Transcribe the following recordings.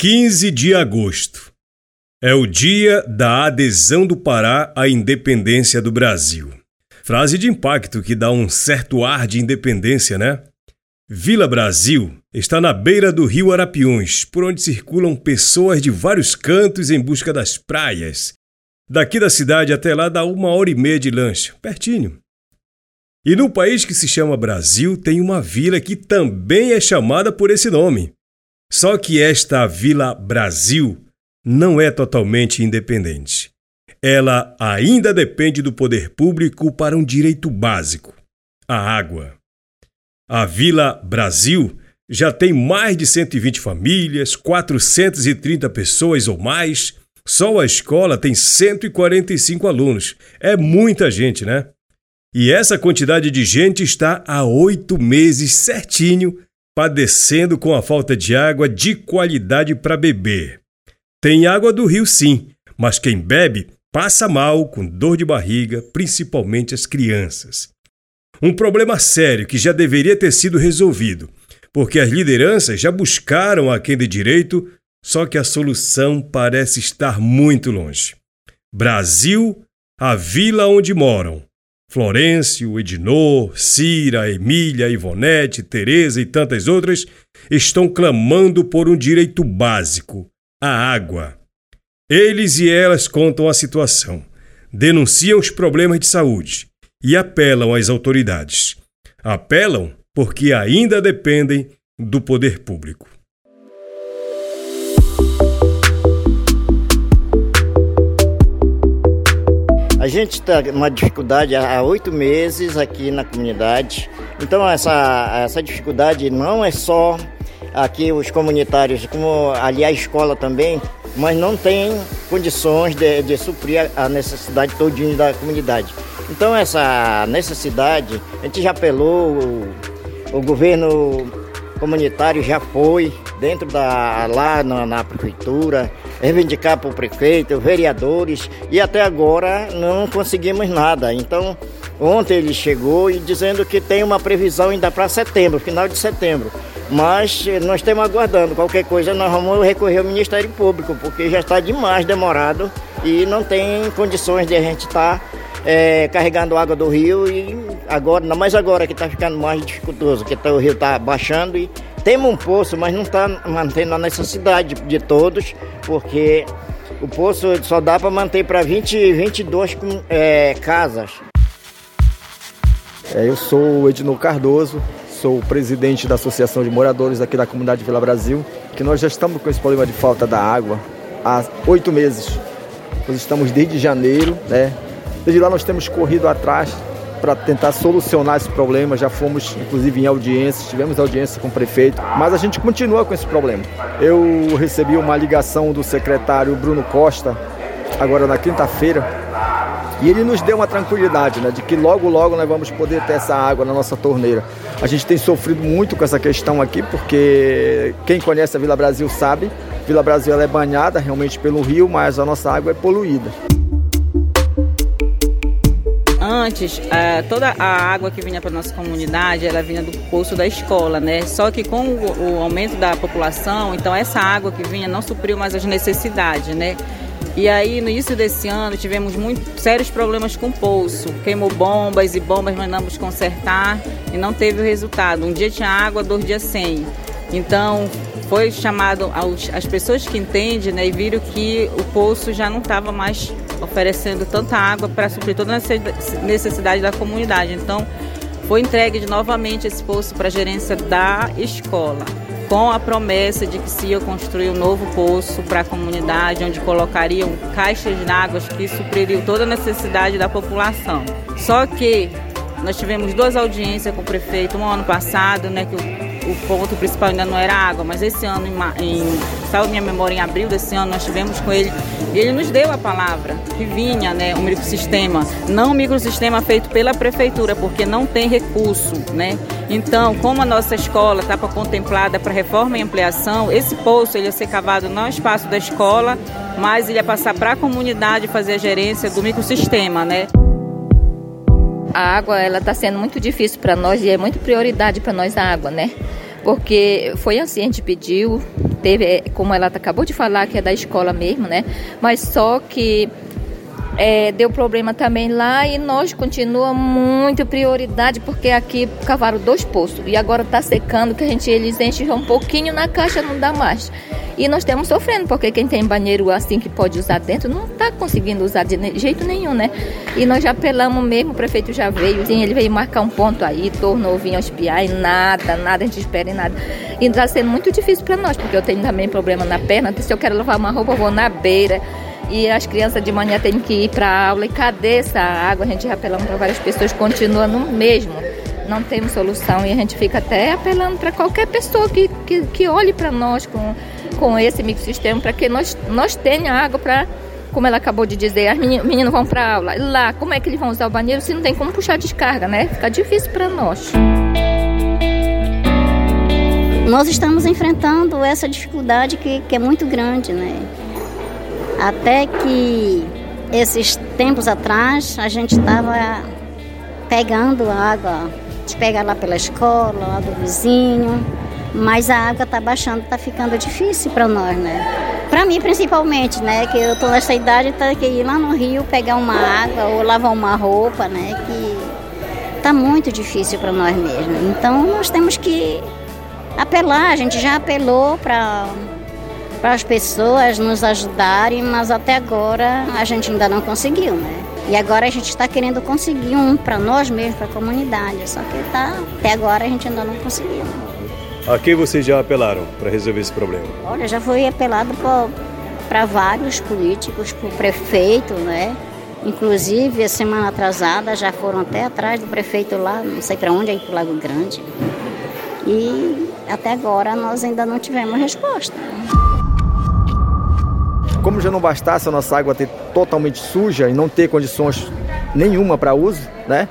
15 de agosto. É o dia da adesão do Pará à independência do Brasil. Frase de impacto que dá um certo ar de independência, né? Vila Brasil está na beira do rio Arapiuns, por onde circulam pessoas de vários cantos em busca das praias. Daqui da cidade até lá dá uma hora e meia de lanche, pertinho. E no país que se chama Brasil tem uma vila que também é chamada por esse nome. Só que esta Vila Brasil não é totalmente independente. Ela ainda depende do poder público para um direito básico: a água. A Vila Brasil já tem mais de 120 famílias, 430 pessoas ou mais. Só a escola tem 145 alunos. É muita gente, né? E essa quantidade de gente está há oito meses certinho padecendo com a falta de água de qualidade para beber. Tem água do rio, sim, mas quem bebe passa mal, com dor de barriga, principalmente as crianças. Um problema sério que já deveria ter sido resolvido, porque as lideranças já buscaram a quem de direito, só que a solução parece estar muito longe. Brasil, a vila onde moram, Florencio, Ednor, Cira, Emília, Ivonete, Teresa e tantas outras estão clamando por um direito básico, a água. Eles e elas contam a situação, denunciam os problemas de saúde e apelam às autoridades. Apelam porque ainda dependem do poder público. A gente está uma dificuldade há oito meses aqui na comunidade. Então essa, essa dificuldade não é só aqui os comunitários, como ali a escola também, mas não tem condições de, de suprir a necessidade todinha da comunidade. Então essa necessidade, a gente já apelou, o, o governo comunitário já foi dentro da lá na, na prefeitura, reivindicar para o prefeito, vereadores, e até agora não conseguimos nada. Então, ontem ele chegou e dizendo que tem uma previsão ainda para setembro, final de setembro. Mas nós estamos aguardando. Qualquer coisa nós vamos recorrer ao Ministério Público, porque já está demais demorado e não tem condições de a gente estar tá, é, carregando água do rio e agora, não mais agora que está ficando mais dificultoso, que tá, o rio está baixando e temos um poço, mas não está mantendo a necessidade de todos, porque o poço só dá para manter para 20, 22 é, casas. É, eu sou o Edno Cardoso, sou o presidente da Associação de Moradores aqui da comunidade Vila Brasil, que nós já estamos com esse problema de falta da água há oito meses. Nós estamos desde janeiro, né? Desde lá nós temos corrido atrás para tentar solucionar esse problema. Já fomos, inclusive, em audiências, tivemos audiência com o prefeito, mas a gente continua com esse problema. Eu recebi uma ligação do secretário Bruno Costa, agora na quinta-feira, e ele nos deu uma tranquilidade, né, de que logo, logo nós vamos poder ter essa água na nossa torneira. A gente tem sofrido muito com essa questão aqui, porque quem conhece a Vila Brasil sabe, Vila Brasil é banhada realmente pelo rio, mas a nossa água é poluída antes, é, toda a água que vinha para nossa comunidade, ela vinha do poço da escola, né? Só que com o, o, aumento da população, então essa água que vinha não supriu mais as necessidades, né? E aí, no início desse ano, tivemos muito sérios problemas com o poço. Queimou bombas e bombas mandamos consertar e não teve o resultado. Um dia tinha água, dois dias sem. Então, foi chamado aos, as pessoas que entendem né, e viram que o poço já não estava mais oferecendo tanta água para suprir toda a necessidade da comunidade. Então, foi entregue novamente esse poço para a gerência da escola, com a promessa de que se ia construir um novo poço para a comunidade, onde colocariam caixas de águas que supririam toda a necessidade da população. Só que nós tivemos duas audiências com o prefeito um ano passado, né, que o o ponto principal ainda não era água, mas esse ano, em, em minha memória, em abril desse ano, nós tivemos com ele e ele nos deu a palavra que vinha, né, um microsistema, não um microsistema feito pela prefeitura, porque não tem recurso, né? Então, como a nossa escola estava contemplada para reforma e ampliação, esse poço ele ia ser cavado no espaço da escola, mas ele ia passar para a comunidade fazer a gerência do microsistema, né? A água ela está sendo muito difícil para nós e é muito prioridade para nós a água, né? Porque foi assim, a gente pediu, teve, é, como ela acabou de falar, que é da escola mesmo, né? Mas só que é, deu problema também lá e nós continua muito prioridade porque aqui cavaram dois poços e agora está secando que a gente eles enchem um pouquinho na caixa não dá mais. E nós estamos sofrendo porque quem tem banheiro assim que pode usar dentro não está conseguindo usar de jeito nenhum né? E nós já apelamos mesmo o prefeito já veio sim, ele veio marcar um ponto aí tornou vir espiar e nada nada a gente espera em nada. E está sendo muito difícil para nós porque eu tenho também problema na perna se eu quero lavar uma roupa eu vou na beira e as crianças de manhã têm que ir para aula. E cadê essa água? A gente já apelando para várias pessoas, continua no mesmo. Não temos solução e a gente fica até apelando para qualquer pessoa que, que, que olhe para nós com, com esse microsistema, para que nós, nós tenha água para, como ela acabou de dizer, as meninos vão para aula. Lá, como é que eles vão usar o banheiro se não tem como puxar descarga, né? Fica difícil para nós. Nós estamos enfrentando essa dificuldade que, que é muito grande, né? Até que esses tempos atrás a gente estava pegando água, de pegar lá pela escola, lá do vizinho, mas a água está baixando, está ficando difícil para nós, né? Para mim principalmente, né? Que eu estou nessa idade, tá que ir lá no rio pegar uma água ou lavar uma roupa, né? Que está muito difícil para nós mesmo. Então nós temos que apelar, a gente já apelou para para as pessoas nos ajudarem, mas até agora a gente ainda não conseguiu, né? E agora a gente está querendo conseguir um para nós mesmos, para a comunidade, só que tá, até agora a gente ainda não conseguiu. A quem vocês já apelaram para resolver esse problema? Olha, já foi apelado para vários políticos, para o prefeito, né? Inclusive, a semana atrasada já foram até atrás do prefeito lá, não sei para onde, aí para o Lago Grande. E até agora nós ainda não tivemos resposta. Como já não bastasse a nossa água ter totalmente suja e não ter condições nenhuma para uso, né?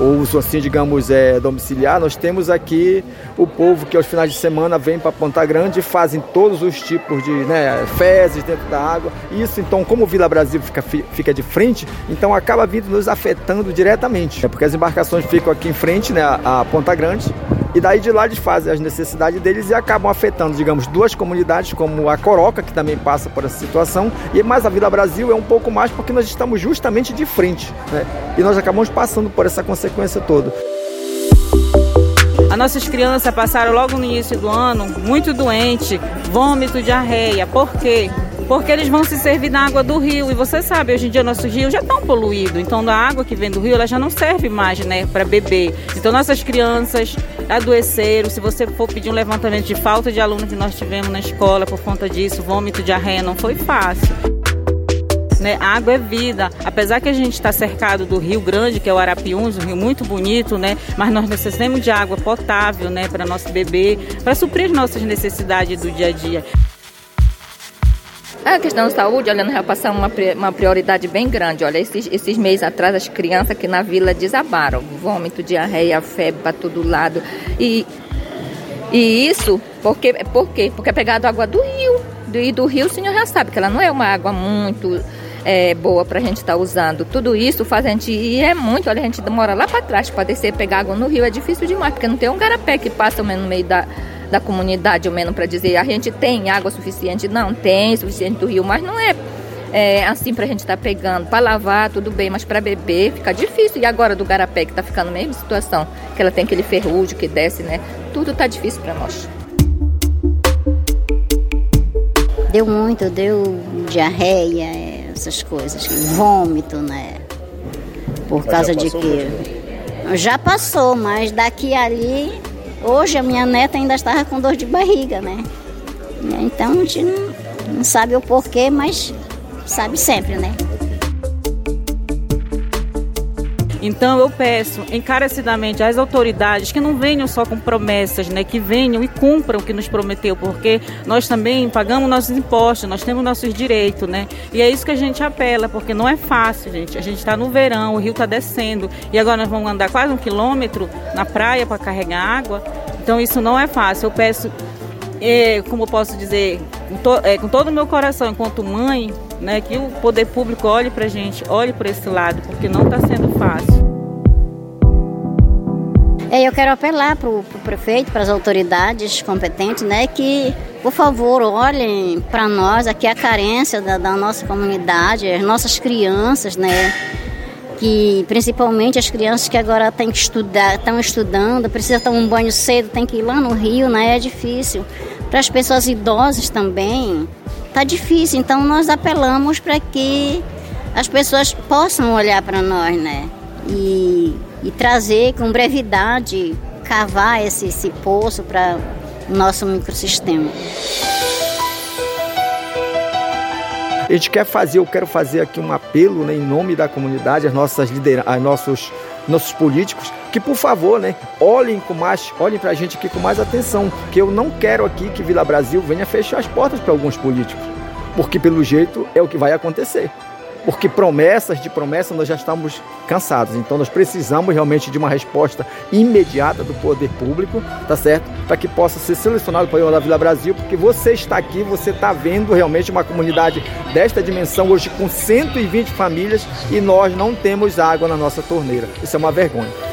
Ou uso assim, digamos, é, domiciliar, nós temos aqui o povo que aos finais de semana vem para Ponta Grande e fazem todos os tipos de né, fezes dentro da água. Isso, então, como Vila Brasil fica, fica de frente, então acaba vindo nos afetando diretamente. Porque as embarcações ficam aqui em frente né, a Ponta Grande e daí de lá eles fazem as necessidades deles e acabam afetando, digamos, duas comunidades como a Coroca, que também passa por essa situação, e mais a Vila Brasil é um pouco mais porque nós estamos justamente de frente, né? E nós acabamos passando por essa consequência toda. As nossas crianças passaram logo no início do ano muito doente, vômito, diarreia. Por quê? porque eles vão se servir da água do rio. E você sabe, hoje em dia nossos rios já estão poluídos. Então, a água que vem do rio, ela já não serve mais, né, para beber. Então, nossas crianças adoeceram. Se você for pedir um levantamento de falta de aluno que nós tivemos na escola por conta disso, vômito, diarreia, não foi fácil. Né? Água é vida. Apesar que a gente está cercado do Rio Grande, que é o Arapiuns, um rio muito bonito, né? Mas nós necessitamos de água potável, né, para nosso bebê, para suprir as nossas necessidades do dia a dia. A questão da saúde, olha, nós já passamos uma, uma prioridade bem grande. Olha, esses, esses meses atrás, as crianças aqui na vila desabaram. Vômito, diarreia, febre para todo lado. E, e isso, porque, por quê? Porque é pegado água do rio. E do rio o senhor já sabe que ela não é uma água muito é, boa para a gente estar tá usando. Tudo isso faz a gente. E é muito, olha, a gente demora lá para trás para descer pegar água no rio. É difícil demais, porque não tem um garapé que passa no meio da da comunidade, ou menos para dizer a gente tem água suficiente. Não, tem suficiente do rio, mas não é, é assim para a gente estar tá pegando. Para lavar, tudo bem, mas para beber fica difícil. E agora do garapé, que está ficando na mesma situação, que ela tem aquele ferrugem que desce, né? Tudo está difícil para nós. Deu muito, deu diarreia, essas coisas, vômito, né? Por causa de que. Já passou, mas daqui ali Hoje a minha neta ainda estava com dor de barriga, né? Então a gente não, não sabe o porquê, mas sabe sempre, né? Então eu peço encarecidamente às autoridades que não venham só com promessas, né, que venham e cumpram o que nos prometeu, porque nós também pagamos nossos impostos, nós temos nossos direitos, né? E é isso que a gente apela, porque não é fácil, gente. A gente está no verão, o rio está descendo e agora nós vamos andar quase um quilômetro na praia para carregar água. Então isso não é fácil. Eu peço, é, como eu posso dizer, com, to, é, com todo o meu coração, enquanto mãe, né, que o poder público olhe para a gente, olhe para esse lado, porque não está sendo fácil. É, eu quero apelar para o prefeito, para as autoridades competentes, né, que, por favor, olhem para nós, aqui a carência da, da nossa comunidade, as nossas crianças, né, que principalmente as crianças que agora têm que estudar, estão estudando, precisam tomar um banho cedo, tem que ir lá no rio, né? É difícil. Para as pessoas idosas também, tá difícil. Então nós apelamos para que as pessoas possam olhar para nós, né? E, e, trazer com brevidade, cavar esse, esse poço para o nosso microsistema. A gente quer fazer, eu quero fazer aqui um apelo né, em nome da comunidade, as nossas lideranças, nossos, nossos políticos, que por favor, né, olhem com mais, olhem para a gente aqui com mais atenção, que eu não quero aqui que Vila Brasil venha fechar as portas para alguns políticos, porque pelo jeito é o que vai acontecer porque promessas de promessa nós já estamos cansados. Então nós precisamos realmente de uma resposta imediata do poder público, tá certo? Para que possa ser selecionado para o da Vila Brasil, porque você está aqui, você está vendo realmente uma comunidade desta dimensão hoje com 120 famílias e nós não temos água na nossa torneira. Isso é uma vergonha.